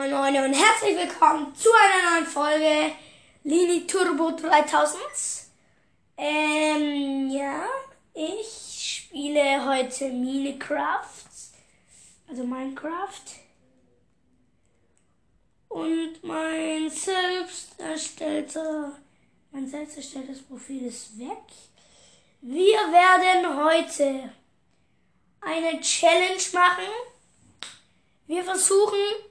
Moin Moin und herzlich willkommen zu einer neuen Folge Lini Turbo 3000. Ähm, ja, ich spiele heute Minecraft, also Minecraft. Und mein selbst erstellter, mein selbst erstelltes Profil ist weg. Wir werden heute eine Challenge machen. Wir versuchen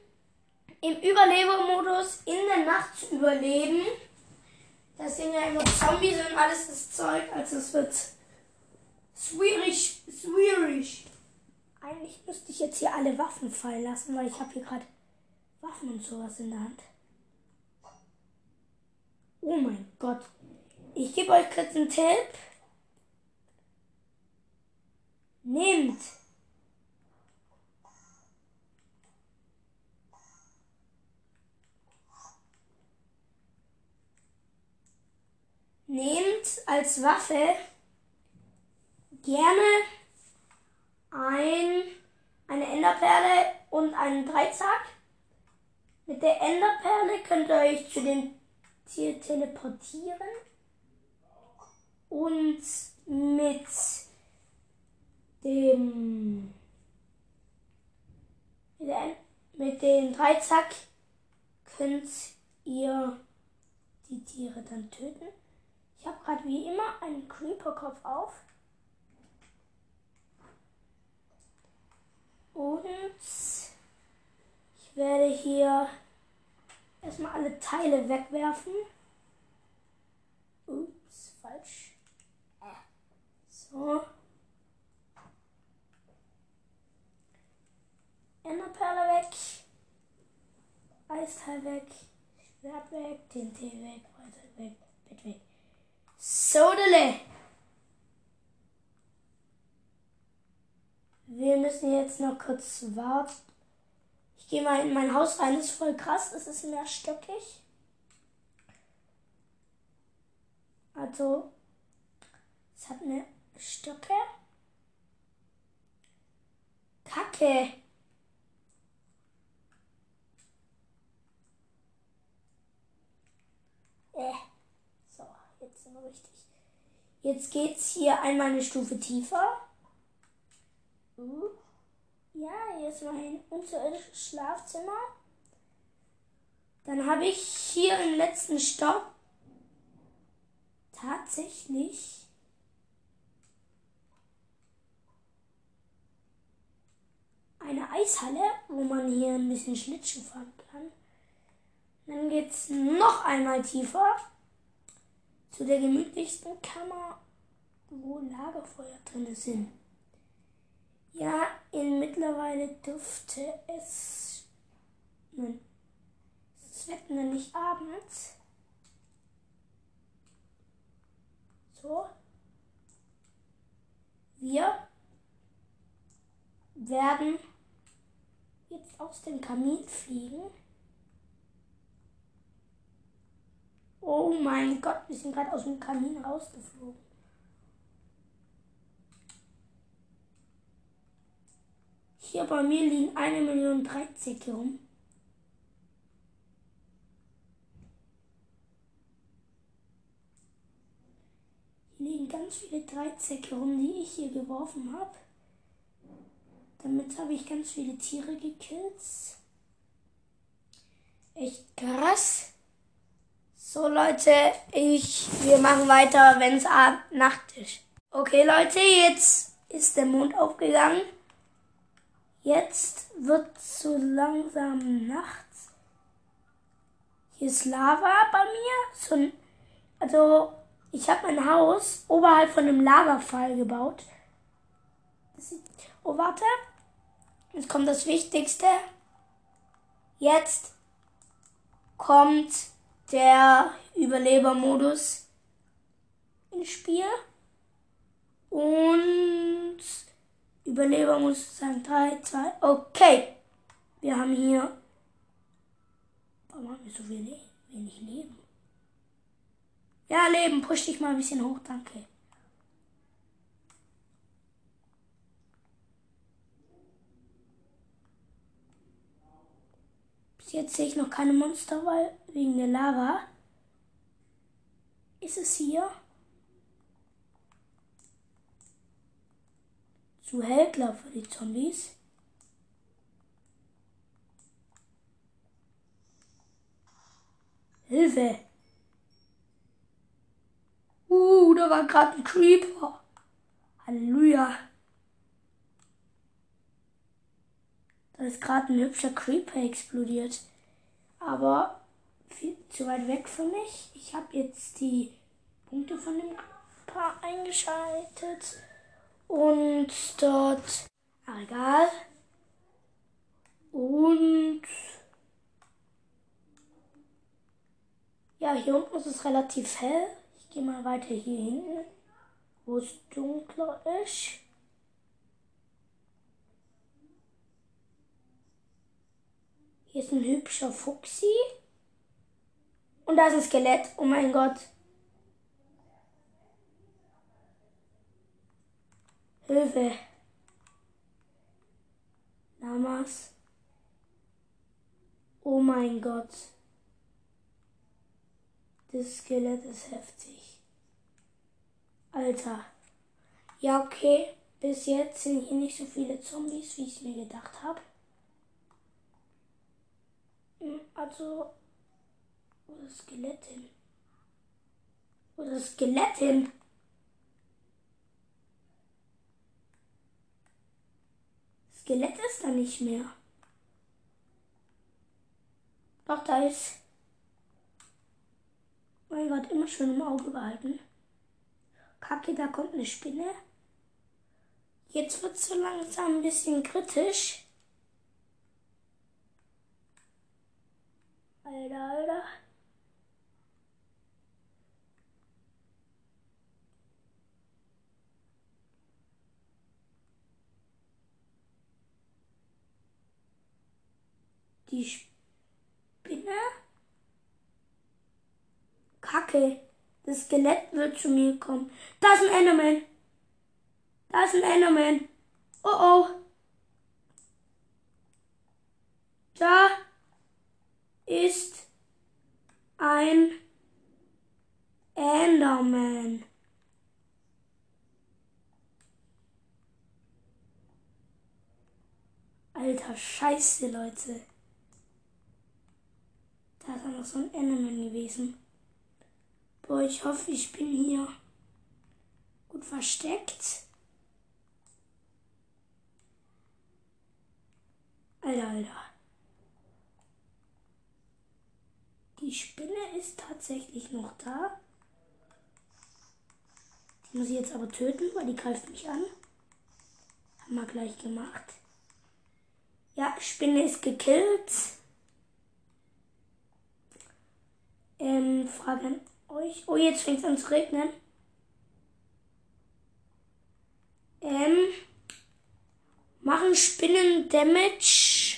im Überlebermodus in der Nacht zu überleben. Das sind ja immer Zombies und alles das Zeug, also es wird schwierig, schwierig. Eigentlich müsste ich jetzt hier alle Waffen fallen lassen, weil ich habe hier gerade Waffen und sowas in der Hand. Oh mein Gott. Ich gebe euch kurz einen Tipp. Nehmt nehmt als Waffe gerne ein, eine Enderperle und einen Dreizack. Mit der Enderperle könnt ihr euch zu dem Tier teleportieren. Und mit dem mit, dem Dreizack könnt ihr die Tiere dann töten. Ich habe gerade wie immer einen Creeper-Kopf auf. Und ich werde hier erstmal alle Teile wegwerfen. Ups, falsch. So. Enderperle weg. Eisteil weg. Schwert weg. TNT weg. Weiter weg. Bett weg. Sodele. Wir müssen jetzt noch kurz warten. Ich gehe mal in mein Haus rein. Das ist voll krass. Es ist mehrstöckig. Also, es hat eine Stöcke. Kacke. Äh. Jetzt wir richtig. Jetzt geht's hier einmal eine Stufe tiefer. Ja, hier ist mein unterirdisches Schlafzimmer. Dann habe ich hier im letzten Stock tatsächlich eine Eishalle, wo man hier ein bisschen Schlittschuh fahren kann. Dann geht es noch einmal tiefer zu der gemütlichsten Kammer, wo Lagerfeuer drin sind. Ja, in mittlerweile dürfte es. Nein. Es wird nicht abends. So. Wir werden jetzt aus dem Kamin fliegen. Oh mein Gott, wir sind gerade aus dem Kamin rausgeflogen. Hier bei mir liegen eine Million Dreisäcke rum. Hier liegen ganz viele Dreisäcke rum, die ich hier geworfen habe. Damit habe ich ganz viele Tiere gekillt. Echt krass. So Leute, ich, wir machen weiter, wenn es Nacht ist. Okay Leute, jetzt ist der Mond aufgegangen. Jetzt wird so langsam nachts. Hier ist Lava bei mir. So also ich habe mein Haus oberhalb von einem Lavafall gebaut. oh warte, jetzt kommt das Wichtigste. Jetzt kommt der Überlebermodus ins Spiel. Und Überlebermodus sagen 3, 2, okay. Wir haben hier. Warum haben wir so wenig, wenig Leben? Ja, Leben, push dich mal ein bisschen hoch, danke. Jetzt sehe ich noch keine Monster, weil wegen der Lava. Ist es hier? Zu hell, glaube für die Zombies. Hilfe! Uh, da war gerade ein Creeper. Halleluja. Da ist gerade ein hübscher Creeper explodiert. Aber viel zu weit weg für mich. Ich habe jetzt die Punkte von dem Paar eingeschaltet. Und dort. Ach, egal. Und. Ja, hier unten ist es relativ hell. Ich gehe mal weiter hier hinten, wo es dunkler ist. Hier ist ein hübscher Fuchsi. Und da ist ein Skelett. Oh mein Gott. Hilfe. Lamas. Oh mein Gott. Das Skelett ist heftig. Alter. Ja, okay. Bis jetzt sind hier nicht so viele Zombies, wie ich es mir gedacht habe. Also, wo ist das Skelett hin? Wo ist das Skelett hin? Skelett ist da nicht mehr. Doch, da ist. Mein Gott, immer schön im Auge behalten. Kacke, da kommt eine Spinne. Jetzt wird es so langsam ein bisschen kritisch. Alter, Alter. Die Spinne? Kacke. Das Skelett wird zu mir kommen. Da ist ein Enderman. Da ist ein Enderman. Oh oh. Da ist ein Enderman. Alter Scheiße, Leute. Da ist auch noch so ein Enderman gewesen. Boah, ich hoffe, ich bin hier gut versteckt. Alter, Alter. Die Spinne ist tatsächlich noch da. Muss ich jetzt aber töten, weil die greift mich an. Haben wir gleich gemacht. Ja, Spinne ist gekillt. Ähm, Frage an euch. Oh, jetzt fängt es an zu regnen. Ähm, machen Spinnen Damage?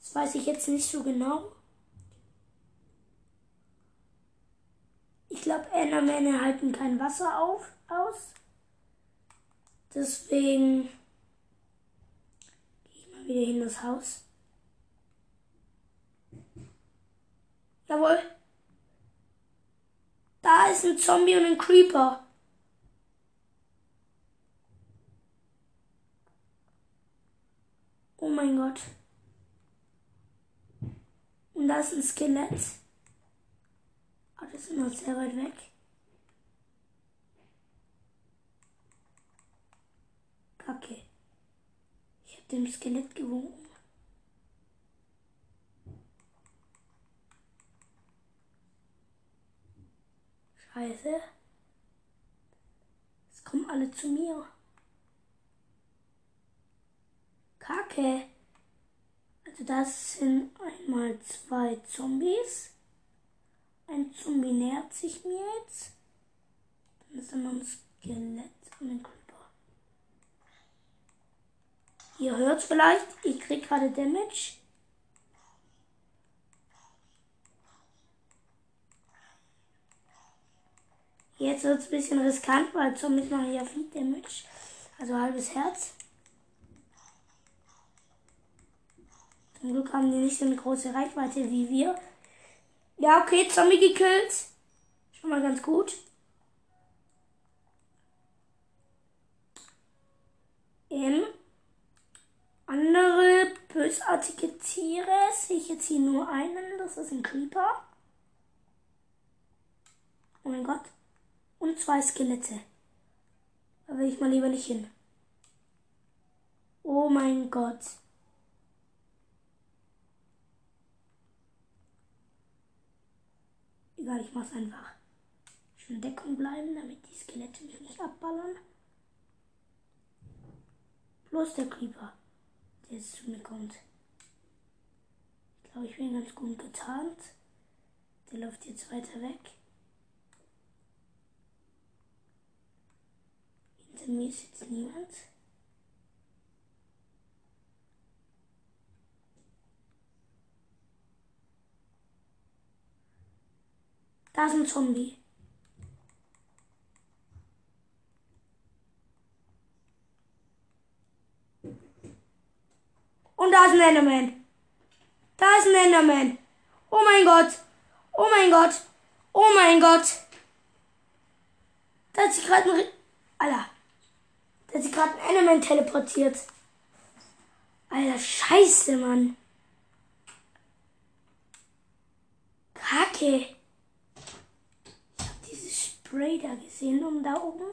Das weiß ich jetzt nicht so genau. Ich glaube, Endermänner halten kein Wasser auf, aus. Deswegen gehe ich mal wieder in das Haus. Jawohl. Da ist ein Zombie und ein Creeper. Oh mein Gott. Und da ist ein Skelett. Aber oh, das ist noch sehr weit weg. Kacke. Ich hab dem Skelett gewunken. Scheiße. Es kommen alle zu mir. Kacke. Also das sind einmal zwei Zombies. Ein Zombie nähert sich mir jetzt. Dann ist da noch ein Skelett und ein Creeper. Ihr hört vielleicht, ich krieg gerade Damage. Jetzt wird es ein bisschen riskant, weil Zombies machen ja viel Damage. Also halbes Herz. Zum Glück haben die nicht so eine große Reichweite wie wir. Ja, okay, Zombie gekillt. Schon mal ganz gut. Ähm, andere bösartige Tiere sehe ich jetzt hier nur einen. Das ist ein Creeper. Oh mein Gott. Und zwei Skelette. Da will ich mal lieber nicht hin. Oh mein Gott. Egal, ich mach's einfach. Schön in Deckung bleiben, damit die Skelette mich nicht abballern. Bloß der Creeper, der jetzt zu mir kommt. Ich glaube, ich bin ganz gut getarnt. Der läuft jetzt weiter weg. Hinter mir ist jetzt niemand. Da ist ein Zombie. Und da ist ein Enderman. Da ist ein Enderman. Oh mein Gott. Oh mein Gott. Oh mein Gott. Da hat sich gerade ein... Alter. Da hat sich gerade ein Enderman teleportiert. Alter, scheiße, Mann. Kacke. Da gesehen und da oben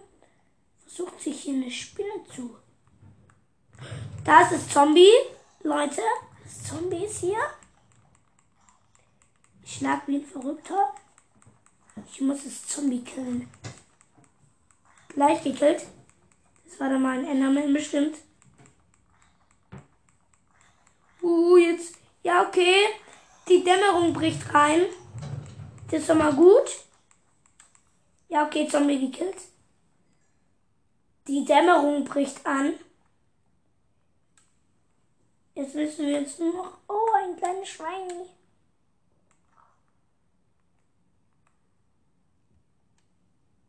versucht sich hier eine Spinne zu. Da ist das Zombie. Leute, Zombies hier. Ich schlag wie ein Verrückter. Ich muss das Zombie killen. Gleich gekillt. Das war dann mal ein Enderman bestimmt. Uh, jetzt. Ja, okay. Die Dämmerung bricht rein. Das ist doch mal gut. Ja, okay, Zombie gekillt. Die Dämmerung bricht an. Jetzt müssen wir jetzt nur noch. Oh, ein kleines Schwein.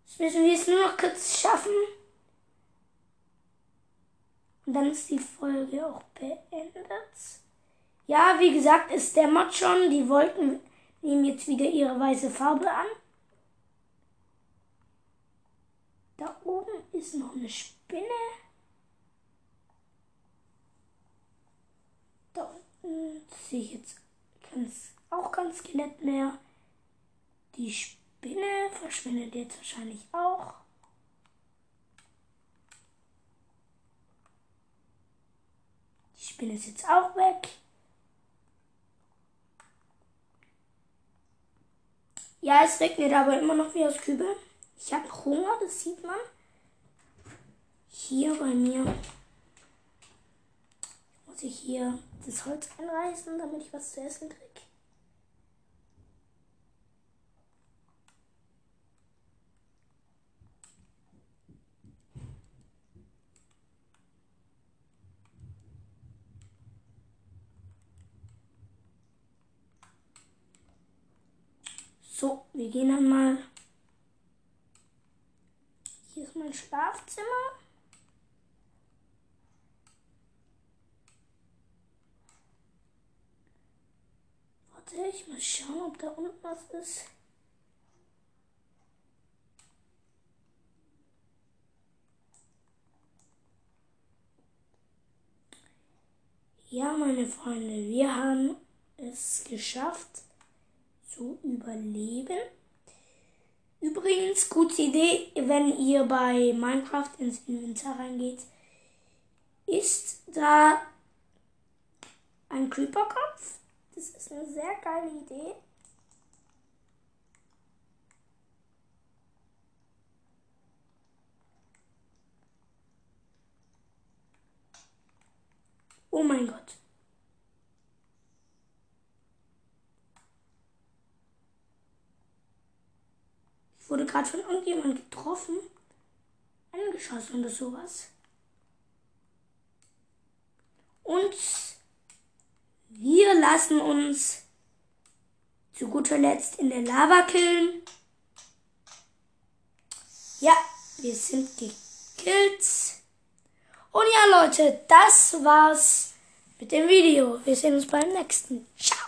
Jetzt müssen wir es nur noch kurz schaffen. Und dann ist die Folge auch beendet. Ja, wie gesagt, der Mod schon. Die wollten nehmen jetzt wieder ihre weiße Farbe an. Da oben ist noch eine Spinne. Da unten sehe ich jetzt ganz, auch kein Skelett mehr. Die Spinne verschwindet jetzt wahrscheinlich auch. Die Spinne ist jetzt auch weg. Ja, es regnet aber immer noch wie aus Kübel. Ich habe Hunger, das sieht man. Hier bei mir muss ich hier das Holz einreißen, damit ich was zu essen kriege. So, wir gehen dann mal. Hier ist mein Schlafzimmer. Warte, ich muss schauen, ob da unten was ist. Ja, meine Freunde, wir haben es geschafft zu überleben. Übrigens, gute Idee, wenn ihr bei Minecraft ins Inventar reingeht, ist da ein Creeper-Kopf. Das ist eine sehr geile Idee. Oh mein Gott. Wurde gerade von irgendjemand getroffen. Angeschossen oder sowas. Und wir lassen uns zu guter Letzt in der Lava killen. Ja, wir sind gekillt. Und ja, Leute, das war's mit dem Video. Wir sehen uns beim nächsten. Ciao.